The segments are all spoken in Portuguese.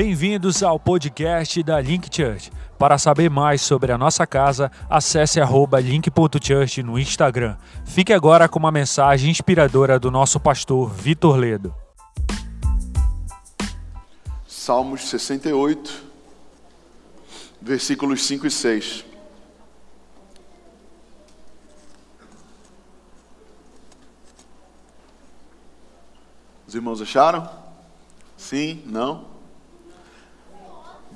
Bem-vindos ao podcast da Link Church. Para saber mais sobre a nossa casa, acesse link.church no Instagram. Fique agora com uma mensagem inspiradora do nosso pastor Vitor Ledo. Salmos 68, versículos 5 e 6. Os irmãos acharam? Sim? Não?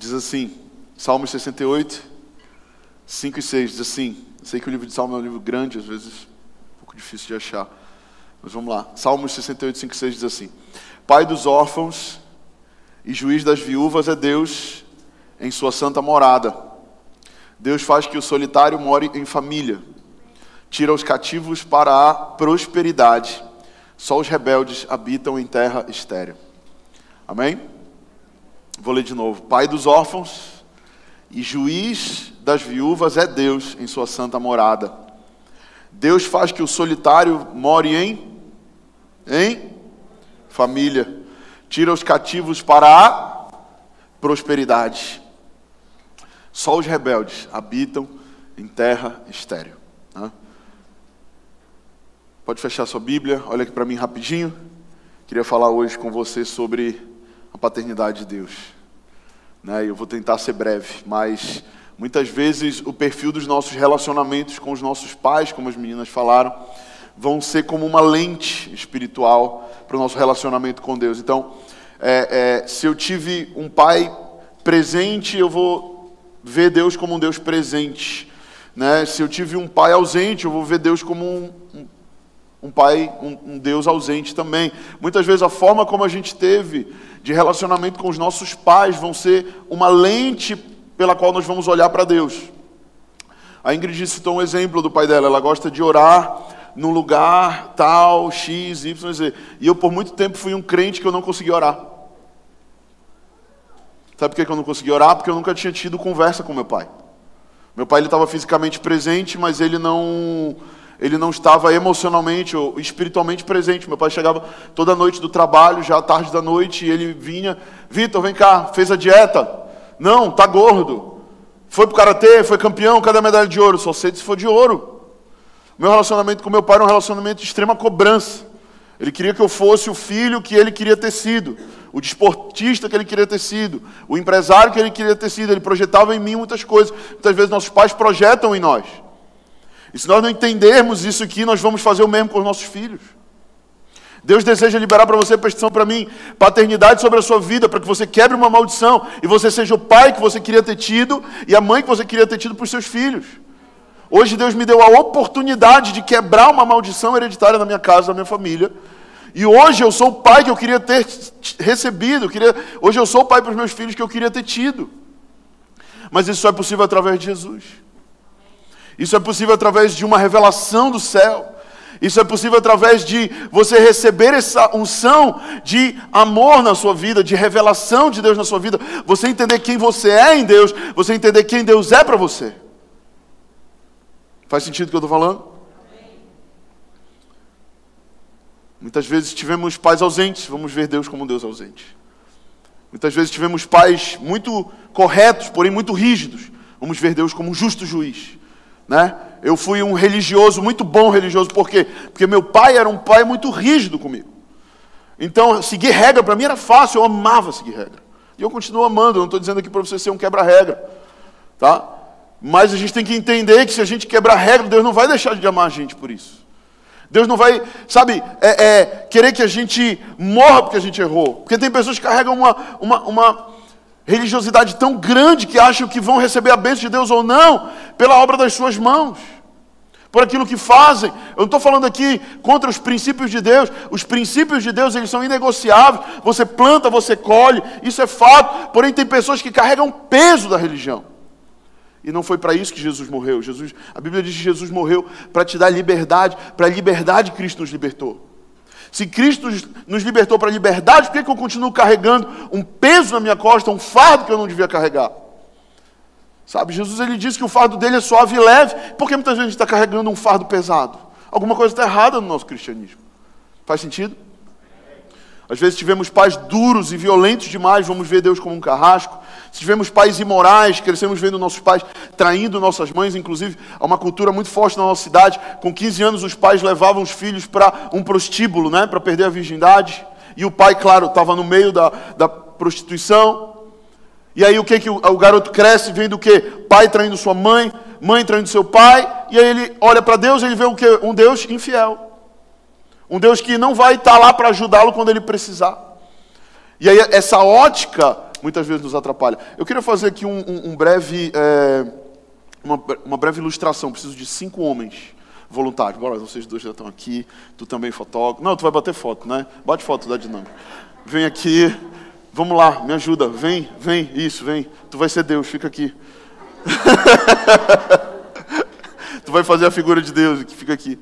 Diz assim, Salmos 68, 5 e 6, diz assim, sei que o livro de Salmos é um livro grande, às vezes um pouco difícil de achar, mas vamos lá. Salmos 68, 5 e 6 diz assim, Pai dos órfãos e juiz das viúvas é Deus em sua santa morada. Deus faz que o solitário more em família, tira os cativos para a prosperidade só os rebeldes habitam em terra estéril. Amém? Vou ler de novo. Pai dos órfãos e juiz das viúvas é Deus em sua santa morada. Deus faz que o solitário more em em família. Tira os cativos para a prosperidade. Só os rebeldes habitam em terra estéril. Né? Pode fechar sua Bíblia, olha aqui para mim rapidinho. Queria falar hoje com você sobre a paternidade de Deus. Né? Eu vou tentar ser breve, mas muitas vezes o perfil dos nossos relacionamentos com os nossos pais, como as meninas falaram, vão ser como uma lente espiritual para o nosso relacionamento com Deus. Então, é, é, se eu tive um pai presente, eu vou ver Deus como um Deus presente. Né? Se eu tive um pai ausente, eu vou ver Deus como um, um pai, um, um, Deus ausente também. Muitas vezes a forma como a gente teve de relacionamento com os nossos pais vão ser uma lente pela qual nós vamos olhar para Deus. A Ingrid citou um exemplo do pai dela, ela gosta de orar num lugar tal, X, Y, Z. E eu por muito tempo fui um crente que eu não conseguia orar. Sabe por que eu não conseguia orar? Porque eu nunca tinha tido conversa com meu pai. Meu pai estava fisicamente presente, mas ele não ele não estava emocionalmente ou espiritualmente presente. Meu pai chegava toda noite do trabalho, já à tarde da noite, e ele vinha: Vitor, vem cá, fez a dieta? Não, tá gordo. Foi pro karatê, foi campeão, cadê a medalha de ouro? Só sei se for de ouro. Meu relacionamento com meu pai era um relacionamento de extrema cobrança. Ele queria que eu fosse o filho que ele queria ter sido, o desportista que ele queria ter sido, o empresário que ele queria ter sido. Ele projetava em mim muitas coisas. Muitas vezes nossos pais projetam em nós. E se nós não entendermos isso aqui, nós vamos fazer o mesmo com os nossos filhos. Deus deseja liberar para você, prestação para mim, paternidade sobre a sua vida, para que você quebre uma maldição e você seja o pai que você queria ter tido e a mãe que você queria ter tido para os seus filhos. Hoje Deus me deu a oportunidade de quebrar uma maldição hereditária na minha casa, na minha família. E hoje eu sou o pai que eu queria ter recebido. Queria... Hoje eu sou o pai para os meus filhos que eu queria ter tido. Mas isso só é possível através de Jesus. Isso é possível através de uma revelação do céu. Isso é possível através de você receber essa unção de amor na sua vida, de revelação de Deus na sua vida. Você entender quem você é em Deus, você entender quem Deus é para você. Faz sentido o que eu estou falando? Muitas vezes tivemos pais ausentes, vamos ver Deus como um Deus ausente. Muitas vezes tivemos pais muito corretos, porém muito rígidos, vamos ver Deus como um justo juiz. Né? Eu fui um religioso, muito bom religioso, por quê? Porque meu pai era um pai muito rígido comigo. Então, seguir regra para mim era fácil, eu amava seguir regra. E eu continuo amando, eu não estou dizendo aqui para você ser um quebra-regra. Tá? Mas a gente tem que entender que se a gente quebrar regra, Deus não vai deixar de amar a gente por isso. Deus não vai, sabe, é, é, querer que a gente morra porque a gente errou. Porque tem pessoas que carregam uma, uma, uma religiosidade tão grande que acham que vão receber a bênção de Deus ou não, pela obra das suas mãos, por aquilo que fazem. Eu não estou falando aqui contra os princípios de Deus, os princípios de Deus eles são inegociáveis. Você planta, você colhe, isso é fato. Porém, tem pessoas que carregam peso da religião. E não foi para isso que Jesus morreu. Jesus, a Bíblia diz que Jesus morreu para te dar liberdade, para a liberdade Cristo nos libertou. Se Cristo nos libertou para a liberdade, por que, que eu continuo carregando um peso na minha costa, um fardo que eu não devia carregar? Sabe, Jesus ele disse que o fardo dele é suave e leve, por que muitas vezes a gente está carregando um fardo pesado? Alguma coisa está errada no nosso cristianismo. Faz sentido? Às vezes tivemos pais duros e violentos demais, vamos ver Deus como um carrasco. Se tivemos pais imorais, crescemos vendo nossos pais traindo nossas mães, inclusive há uma cultura muito forte na nossa cidade. Com 15 anos os pais levavam os filhos para um prostíbulo, né, para perder a virgindade. E o pai, claro, estava no meio da, da prostituição. E aí o que, que o, o garoto cresce vendo o que? Pai traindo sua mãe, mãe traindo seu pai, e aí ele olha para Deus e ele vê o? Um Deus infiel. Um Deus que não vai estar lá para ajudá-lo quando ele precisar. E aí essa ótica muitas vezes nos atrapalha. Eu queria fazer aqui um, um, um breve, é, uma, uma, breve ilustração. Preciso de cinco homens voluntários. Bora, vocês dois já estão aqui. Tu também fotógrafo. Não, tu vai bater foto, né? Bate foto da dinâmica. Vem aqui. Vamos lá, me ajuda. Vem, vem. Isso, vem. Tu vai ser Deus, fica aqui. tu vai fazer a figura de Deus, que fica aqui.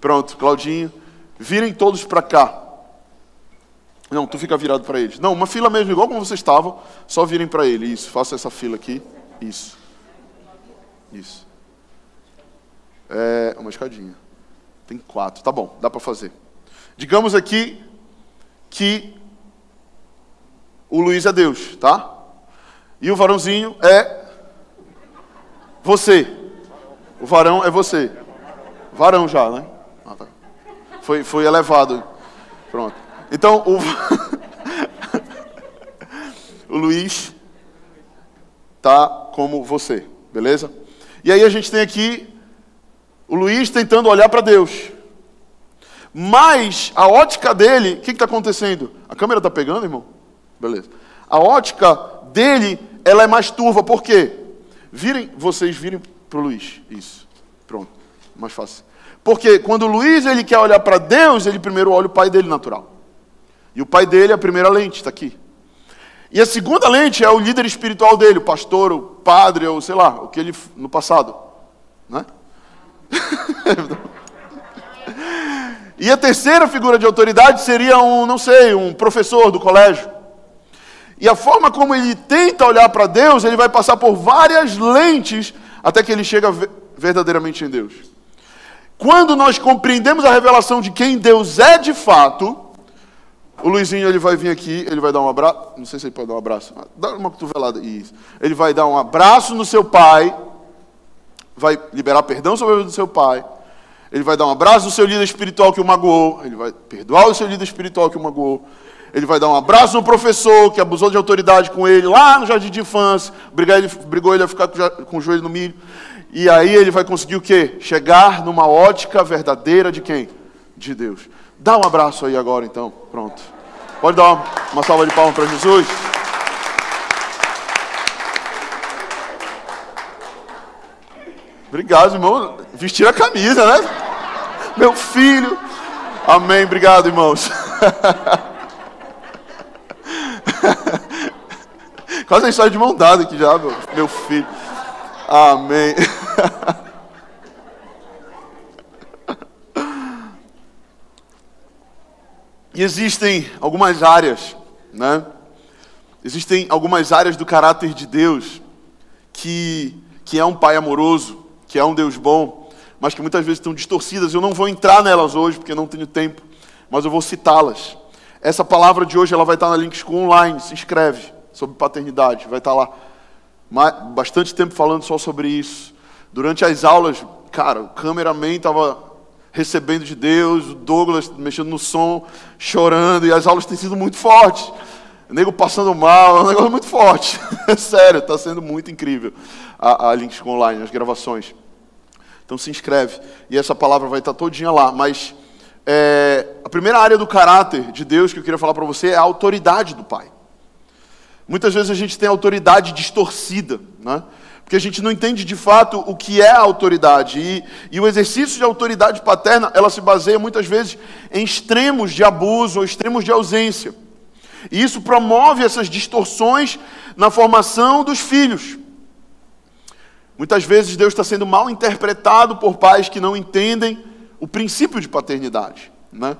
Pronto, Claudinho. Virem todos para cá. Não, tu fica virado para eles. Não, uma fila mesmo, igual como vocês estavam, só virem para ele. Isso, faça essa fila aqui. Isso. Isso. É uma escadinha. Tem quatro. Tá bom, dá para fazer. Digamos aqui que o Luiz é Deus, tá? E o varãozinho é você. O varão é você. Varão já, né? Foi, foi elevado. Pronto. Então, o, o Luiz tá como você, beleza? E aí a gente tem aqui o Luiz tentando olhar para Deus. Mas a ótica dele, o que está acontecendo? A câmera está pegando, irmão? Beleza. A ótica dele, ela é mais turva. Por quê? Virem, vocês virem para o Luiz. Isso. Pronto. Mais fácil. Porque quando o Luiz ele quer olhar para Deus, ele primeiro olha o pai dele natural. E o pai dele é a primeira lente, está aqui. E a segunda lente é o líder espiritual dele, o pastor, o padre, ou sei lá, o que ele no passado. Né? e a terceira figura de autoridade seria um, não sei, um professor do colégio. E a forma como ele tenta olhar para Deus, ele vai passar por várias lentes até que ele chega verdadeiramente em Deus. Quando nós compreendemos a revelação de quem Deus é de fato, o Luizinho ele vai vir aqui, ele vai dar um abraço. Não sei se ele pode dar um abraço. Dá uma cotovelada. Isso. Ele vai dar um abraço no seu pai. Vai liberar perdão sobre a vida do seu pai. Ele vai dar um abraço no seu líder espiritual que o magoou. Ele vai perdoar o seu líder espiritual que o magoou. Ele vai dar um abraço no professor que abusou de autoridade com ele lá no jardim de infância. Brigou ele, brigou ele a ficar com o joelho no milho. E aí ele vai conseguir o quê? Chegar numa ótica verdadeira de quem? De Deus. Dá um abraço aí agora então. Pronto. Pode dar uma, uma salva de palmas para Jesus? Obrigado, irmão. Vestir a camisa, né? Meu filho. Amém. Obrigado, irmãos. Quase a história de mão dada aqui já, meu, meu filho. Amém. E existem algumas áreas, né? Existem algumas áreas do caráter de Deus que, que é um Pai amoroso, que é um Deus bom, mas que muitas vezes estão distorcidas. Eu não vou entrar nelas hoje porque não tenho tempo, mas eu vou citá-las. Essa palavra de hoje ela vai estar na Link School Online, se inscreve sobre paternidade, vai estar lá bastante tempo falando só sobre isso. Durante as aulas, cara, o cameraman estava recebendo de Deus, o Douglas mexendo no som, chorando, e as aulas têm sido muito fortes. O nego passando mal, é um negócio muito forte. Sério, está sendo muito incrível a, a Links Online, as gravações. Então se inscreve. E essa palavra vai estar todinha lá. Mas é, a primeira área do caráter de Deus que eu queria falar para você é a autoridade do Pai. Muitas vezes a gente tem autoridade distorcida, né? porque a gente não entende de fato o que é a autoridade. E, e, o exercício de autoridade paterna, ela se baseia muitas vezes em extremos de abuso ou extremos de ausência. E isso promove essas distorções na formação dos filhos. Muitas vezes Deus está sendo mal interpretado por pais que não entendem o princípio de paternidade. Né?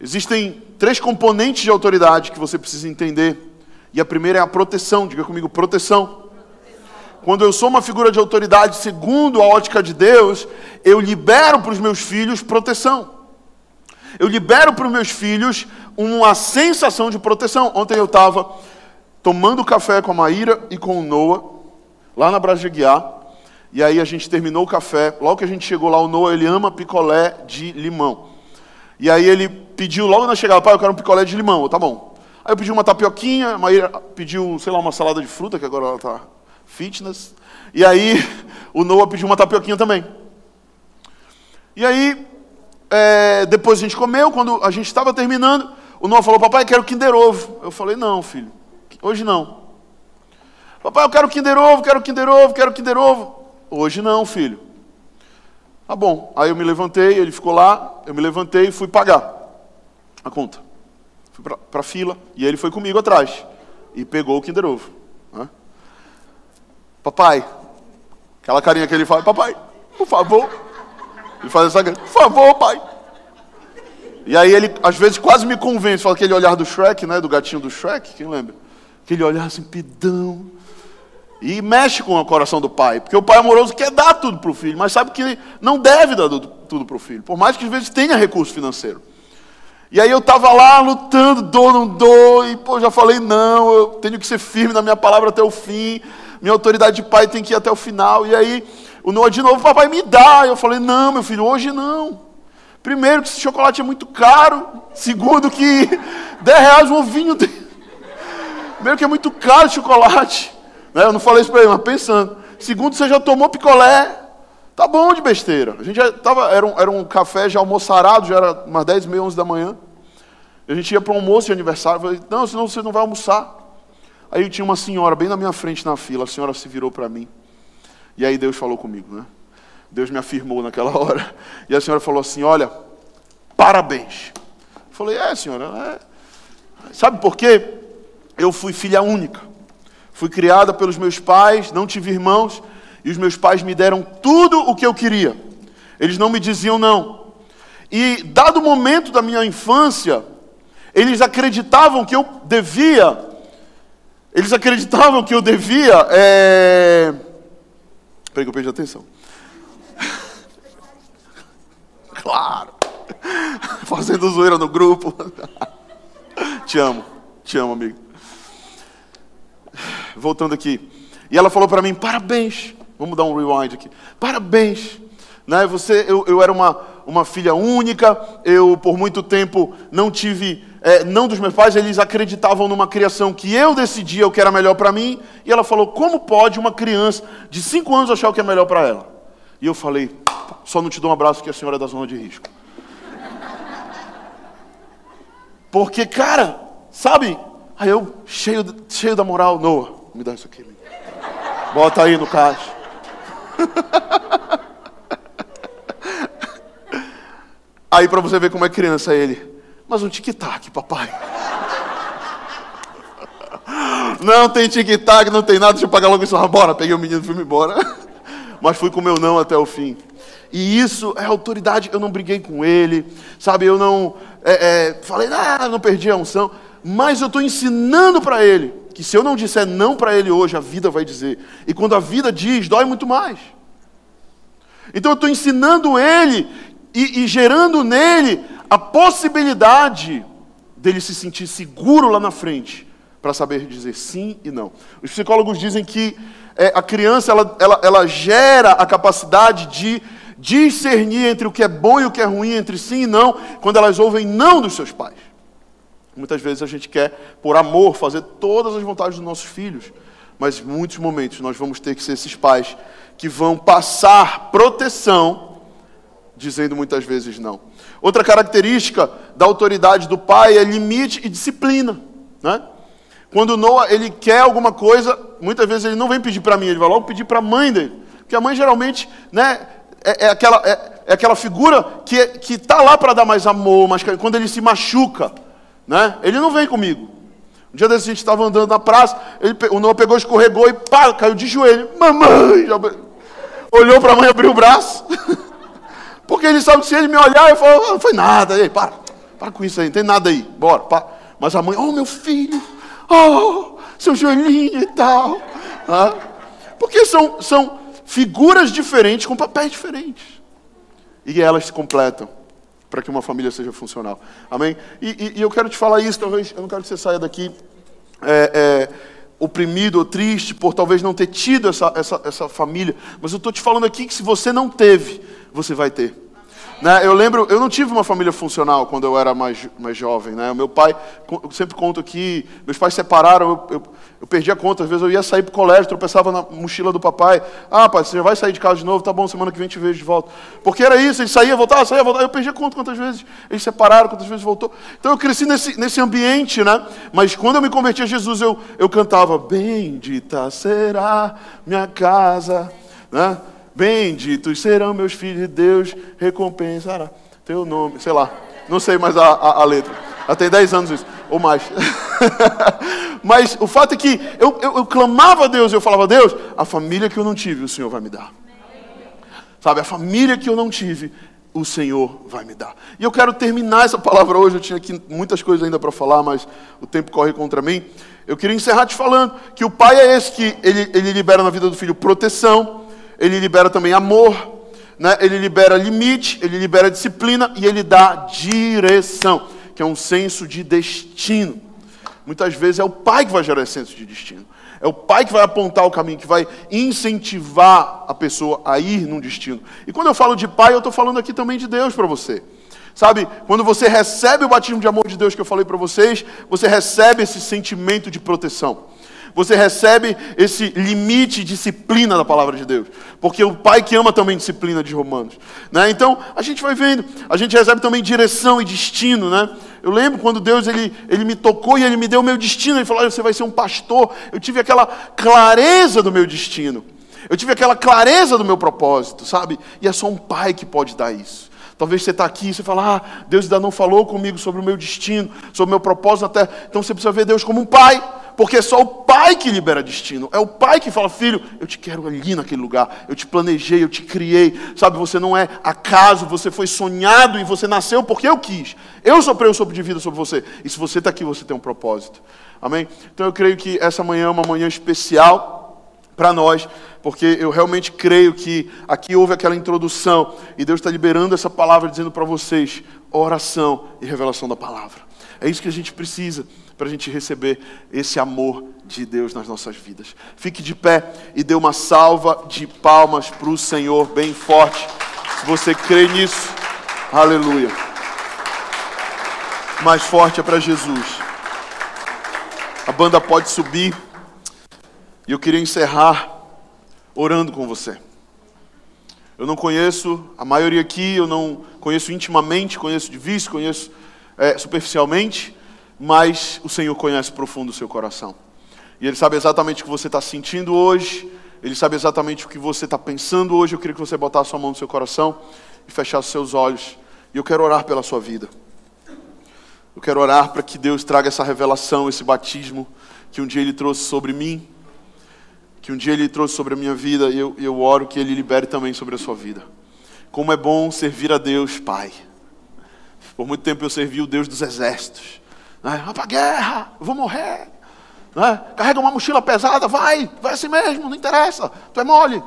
Existem três componentes de autoridade que você precisa entender e a primeira é a proteção. Diga comigo, proteção. Quando eu sou uma figura de autoridade segundo a ótica de Deus, eu libero para os meus filhos proteção. Eu libero para os meus filhos uma sensação de proteção. Ontem eu estava tomando café com a Maíra e com o Noah, lá na Brajeguiar, e aí a gente terminou o café. Logo que a gente chegou lá, o Noah ele ama picolé de limão. E aí ele pediu logo na chegada, pai, eu quero um picolé de limão. Eu, tá bom. Aí eu pedi uma tapioquinha, a Maíra pediu, sei lá, uma salada de fruta, que agora ela está fitness. E aí o Noah pediu uma tapioquinha também. E aí, é, depois a gente comeu, quando a gente estava terminando, o Noah falou, papai, quero Kinder Ovo. Eu falei, não, filho, hoje não. Papai, eu quero Kinder Ovo, quero Kinder Ovo, quero Kinder Ovo. Hoje não, filho. Tá bom. Aí eu me levantei, ele ficou lá, eu me levantei e fui pagar a conta. Fui para a fila e ele foi comigo atrás e pegou o Kinder Ovo. Né? Papai, aquela carinha que ele faz, papai, por favor. Ele faz essa por favor, pai. E aí ele, às vezes, quase me convence, fala aquele olhar do Shrek, né? Do gatinho do Shrek, quem lembra? Aquele olhar assim, pidão. E mexe com o coração do pai, porque o pai amoroso quer dar tudo para o filho, mas sabe que não deve dar tudo para o filho, por mais que às vezes tenha recurso financeiro. E aí eu estava lá lutando, dou, não dou, e pô, já falei não, eu tenho que ser firme na minha palavra até o fim, minha autoridade de pai tem que ir até o final. E aí o Noah de novo, papai me dá. Eu falei, não, meu filho, hoje não. Primeiro que esse chocolate é muito caro, segundo que 10 reais um ovinho. Primeiro que é muito caro o chocolate. Né? Eu não falei isso para ele, mas pensando. Segundo, você já tomou picolé. Tá bom de besteira. A gente já tava, era um, era um café já almoçarado, já era umas 10, meia, 11 da manhã. A gente ia para um almoço de aniversário. Eu falei, não, senão você não vai almoçar. Aí tinha uma senhora bem na minha frente na fila. A senhora se virou para mim. E aí Deus falou comigo, né? Deus me afirmou naquela hora. E a senhora falou assim: Olha, parabéns. Eu falei: É, senhora. É. Sabe por quê? Eu fui filha única. Fui criada pelos meus pais, não tive irmãos, e os meus pais me deram tudo o que eu queria. Eles não me diziam não. E, dado o momento da minha infância, eles acreditavam que eu devia, eles acreditavam que eu devia, é... peraí que eu perdi a atenção. claro, fazendo zoeira no grupo. te amo, te amo, amigo voltando aqui. E ela falou para mim: parabéns. Vamos dar um rewind aqui. Parabéns. Né? Você, eu, eu era uma, uma filha única. Eu, por muito tempo, não tive. É, não dos meus pais, eles acreditavam numa criação que eu decidia o que era melhor para mim. E ela falou: como pode uma criança de 5 anos achar o que é melhor para ela? E eu falei: só não te dou um abraço que a senhora é da zona de risco. Porque, cara, sabe? Aí eu, cheio, cheio da moral, Noah, me dá isso aqui. Bota aí no caixa. Aí para você ver como é criança ele. Mas um tic-tac, papai. Não tem tic-tac, não tem nada, deixa eu pagar logo isso. Bora, peguei o menino e fui embora. Mas fui com meu não até o fim. E isso é autoridade. Eu não briguei com ele, sabe? Eu não é, é, falei, ah, não perdi a unção. Mas eu estou ensinando para ele que se eu não disser não para ele hoje, a vida vai dizer. E quando a vida diz, dói muito mais. Então eu estou ensinando ele e, e gerando nele a possibilidade dele se sentir seguro lá na frente para saber dizer sim e não. Os psicólogos dizem que é, a criança ela, ela, ela gera a capacidade de discernir entre o que é bom e o que é ruim, entre sim e não, quando elas ouvem não dos seus pais. Muitas vezes a gente quer, por amor, fazer todas as vontades dos nossos filhos, mas em muitos momentos nós vamos ter que ser esses pais que vão passar proteção, dizendo muitas vezes não. Outra característica da autoridade do pai é limite e disciplina. Né? Quando Noah ele quer alguma coisa, muitas vezes ele não vem pedir para mim, ele vai logo pedir para a mãe dele. Porque a mãe geralmente né, é, é aquela, é, é, aquela figura que está lá para dar mais amor, mas quando ele se machuca, né? Ele não vem comigo. Um dia desse a gente estava andando na praça, ele, o Noah pegou, escorregou e pá, caiu de joelho. Mamãe! Já, olhou para a mãe, abriu o braço. Porque ele sabe que se ele me olhar, eu falo, não foi nada. Ei, para, para com isso aí, não tem nada aí, bora. Para. Mas a mãe, oh meu filho, oh, seu joelhinho e tal. Ah, porque são, são figuras diferentes com papéis diferentes. E elas se completam para que uma família seja funcional. Amém? E, e, e, eu quero te falar isso, talvez, eu não quero que você saia daqui é, é, oprimido ou triste por talvez não ter tido essa, essa, essa família, mas eu estou te falando aqui que se você não teve, você vai ter. Né? Eu lembro, eu não tive uma família funcional quando eu era mais, mais jovem. Né? O meu pai, eu sempre conto que meus pais separaram, eu, eu, eu perdi a conta. Às vezes eu ia sair para o colégio, tropeçava na mochila do papai. Ah, pai, você já vai sair de casa de novo? Tá bom, semana que vem te vejo de volta. Porque era isso, ele saía, voltava, saía, voltava. Eu perdi a conta quantas vezes eles separaram, quantas vezes voltou. Então eu cresci nesse, nesse ambiente, né? Mas quando eu me converti a Jesus, eu, eu cantava: Bendita será minha casa, né? Benditos serão meus filhos de Deus, recompensará teu nome. Sei lá, não sei mais a, a, a letra. Tem 10 anos isso, ou mais. Mas o fato é que eu, eu, eu clamava a Deus, eu falava, Deus, a família que eu não tive, o Senhor vai me dar. Sabe, a família que eu não tive, o Senhor vai me dar. E eu quero terminar essa palavra hoje. Eu tinha aqui muitas coisas ainda para falar, mas o tempo corre contra mim. Eu queria encerrar te falando que o pai é esse que ele, ele libera na vida do filho proteção, ele libera também amor, né? ele libera limite, ele libera disciplina e ele dá direção, que é um senso de destino. Muitas vezes é o pai que vai gerar esse senso de destino. É o pai que vai apontar o caminho, que vai incentivar a pessoa a ir num destino. E quando eu falo de pai, eu estou falando aqui também de Deus para você. Sabe, quando você recebe o batismo de amor de Deus que eu falei para vocês, você recebe esse sentimento de proteção você recebe esse limite e disciplina da palavra de Deus. Porque o pai que ama também disciplina de Romanos. Né? Então, a gente vai vendo, a gente recebe também direção e destino. Né? Eu lembro quando Deus ele, ele me tocou e ele me deu o meu destino. Ele falou: Você vai ser um pastor. Eu tive aquela clareza do meu destino. Eu tive aquela clareza do meu propósito, sabe? E é só um pai que pode dar isso. Talvez você está aqui e você fala, ah, Deus ainda não falou comigo sobre o meu destino, sobre o meu propósito até. Então você precisa ver Deus como um pai, porque é só o pai que libera destino. É o pai que fala, filho, eu te quero ali naquele lugar, eu te planejei, eu te criei. Sabe, você não é acaso, você foi sonhado e você nasceu porque eu quis. Eu soprei o sopro de vida sobre você. E se você está aqui, você tem um propósito. Amém? Então eu creio que essa manhã é uma manhã especial para nós, porque eu realmente creio que aqui houve aquela introdução e Deus está liberando essa palavra dizendo para vocês oração e revelação da palavra. É isso que a gente precisa para a gente receber esse amor de Deus nas nossas vidas. Fique de pé e dê uma salva de palmas para o Senhor bem forte. Se você crê nisso, aleluia. Mais forte é para Jesus. A banda pode subir. E eu queria encerrar orando com você. Eu não conheço a maioria aqui, eu não conheço intimamente, conheço de vista, conheço é, superficialmente, mas o Senhor conhece profundo o seu coração. E Ele sabe exatamente o que você está sentindo hoje, Ele sabe exatamente o que você está pensando hoje. Eu queria que você botasse a sua mão no seu coração e fechasse seus olhos. E eu quero orar pela sua vida. Eu quero orar para que Deus traga essa revelação, esse batismo que um dia Ele trouxe sobre mim que um dia Ele trouxe sobre a minha vida e eu, eu oro que Ele libere também sobre a sua vida. Como é bom servir a Deus, Pai. Por muito tempo eu servi o Deus dos exércitos. Né? Vai para a guerra, vou morrer. Né? Carrega uma mochila pesada, vai, vai assim mesmo, não interessa, tu é mole.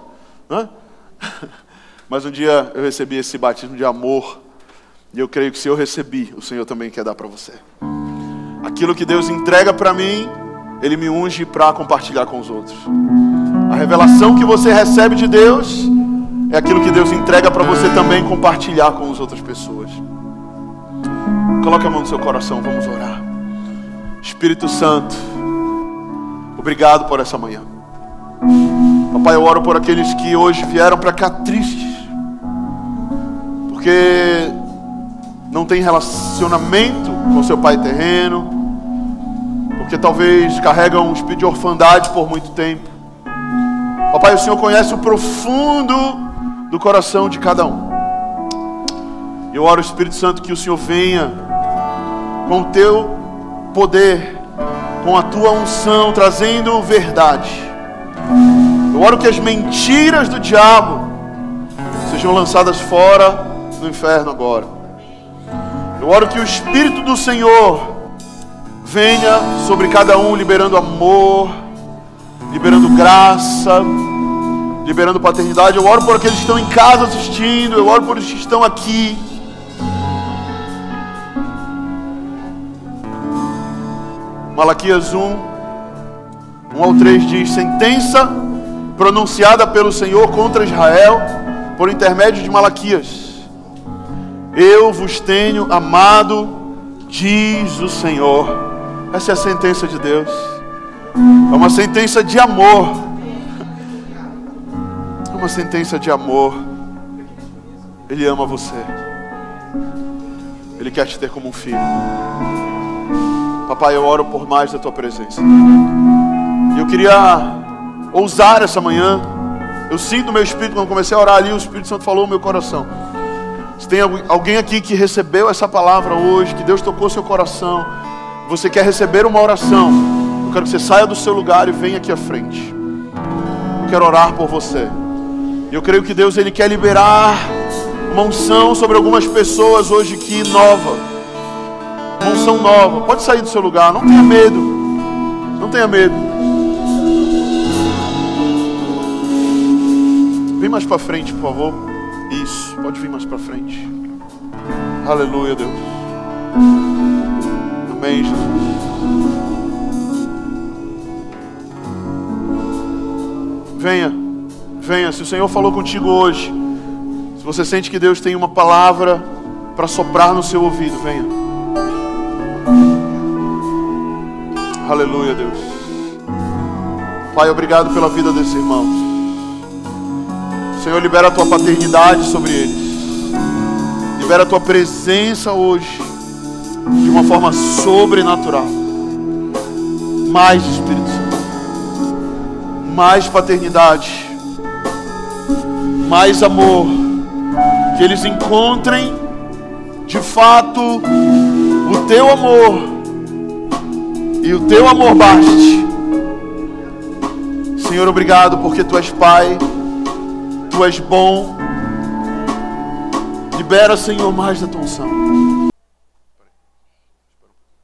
Né? Mas um dia eu recebi esse batismo de amor, e eu creio que se eu recebi, o Senhor também quer dar para você. Aquilo que Deus entrega para mim, ele me unge para compartilhar com os outros. A revelação que você recebe de Deus é aquilo que Deus entrega para você também compartilhar com as outras pessoas. Coloque a mão no seu coração, vamos orar. Espírito Santo, obrigado por essa manhã. Papai, eu oro por aqueles que hoje vieram para cá tristes, porque não tem relacionamento com seu pai terreno, porque talvez carregam um espírito de orfandade por muito tempo. Papai, o Senhor conhece o profundo do coração de cada um. Eu oro, Espírito Santo, que o Senhor venha com o teu poder, com a tua unção, trazendo verdade. Eu oro que as mentiras do diabo sejam lançadas fora do inferno agora. Eu oro que o Espírito do Senhor venha sobre cada um, liberando amor, liberando graça, liberando paternidade. Eu oro por aqueles que estão em casa assistindo, eu oro por os que estão aqui. Malaquias 1, 1 ao 3 diz: Sentença pronunciada pelo Senhor contra Israel por intermédio de Malaquias. Eu vos tenho amado, diz o Senhor. Essa é a sentença de Deus. É uma sentença de amor. É uma sentença de amor. Ele ama você. Ele quer te ter como um filho. Papai, eu oro por mais da tua presença. E eu queria ousar essa manhã. Eu sinto meu espírito, quando comecei a orar ali, o Espírito Santo falou no meu coração. Se tem alguém aqui que recebeu essa palavra hoje, que Deus tocou seu coração, você quer receber uma oração, eu quero que você saia do seu lugar e venha aqui à frente. Eu quero orar por você. E eu creio que Deus ele quer liberar uma unção sobre algumas pessoas hoje aqui nova. Unção nova. Pode sair do seu lugar, não tenha medo. Não tenha medo. Vem mais para frente, por favor. Isso, pode vir mais para frente. Aleluia, Deus. Amém, Jesus. Venha, venha. Se o Senhor falou contigo hoje, se você sente que Deus tem uma palavra para soprar no seu ouvido, venha. Aleluia, Deus. Pai, obrigado pela vida desses irmãos. Senhor, libera a tua paternidade sobre eles. Libera a tua presença hoje de uma forma sobrenatural. Mais Espírito Santo. Mais paternidade. Mais amor. Que eles encontrem de fato o teu amor. E o teu amor baste. Senhor, obrigado porque tu és Pai Tu és bom. Libera, Senhor, mais da tua unção.